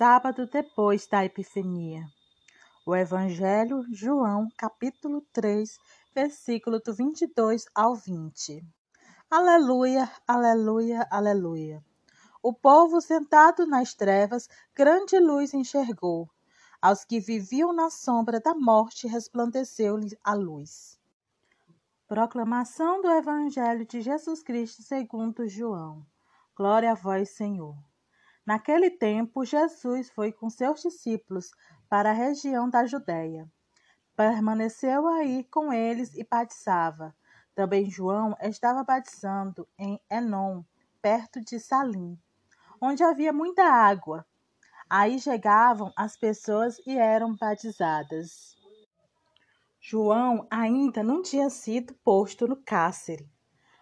sábado depois da Epifania. O Evangelho, João, capítulo 3, versículo do 22 ao 20. Aleluia, aleluia, aleluia. O povo sentado nas trevas, grande luz enxergou. Aos que viviam na sombra da morte, resplandeceu-lhe a luz. Proclamação do Evangelho de Jesus Cristo segundo João. Glória a vós, Senhor. Naquele tempo, Jesus foi com seus discípulos para a região da Judéia. Permaneceu aí com eles e batizava. Também João estava batizando em Enom, perto de Salim, onde havia muita água. Aí chegavam as pessoas e eram batizadas. João ainda não tinha sido posto no cárcere.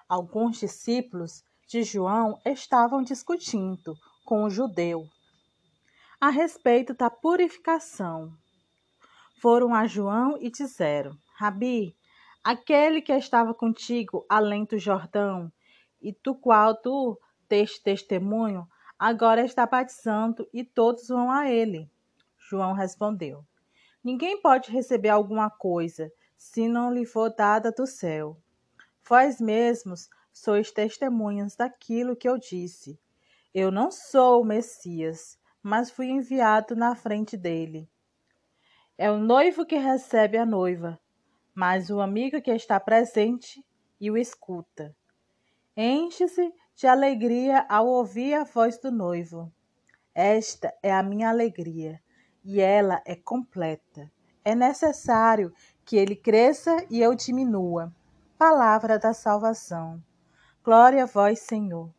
Alguns discípulos de João estavam discutindo com o judeu a respeito da purificação. Foram a João e disseram: Rabi, aquele que estava contigo além do Jordão, e do qual tu deste testemunho, agora está batizando e todos vão a ele. João respondeu: Ninguém pode receber alguma coisa se não lhe for dada do céu. Vós mesmos sois testemunhas daquilo que eu disse. Eu não sou o Messias, mas fui enviado na frente dele. É o noivo que recebe a noiva, mas o amigo que está presente e o escuta. Enche-se de alegria ao ouvir a voz do noivo. Esta é a minha alegria, e ela é completa. É necessário que ele cresça e eu diminua. Palavra da salvação. Glória a vós, Senhor.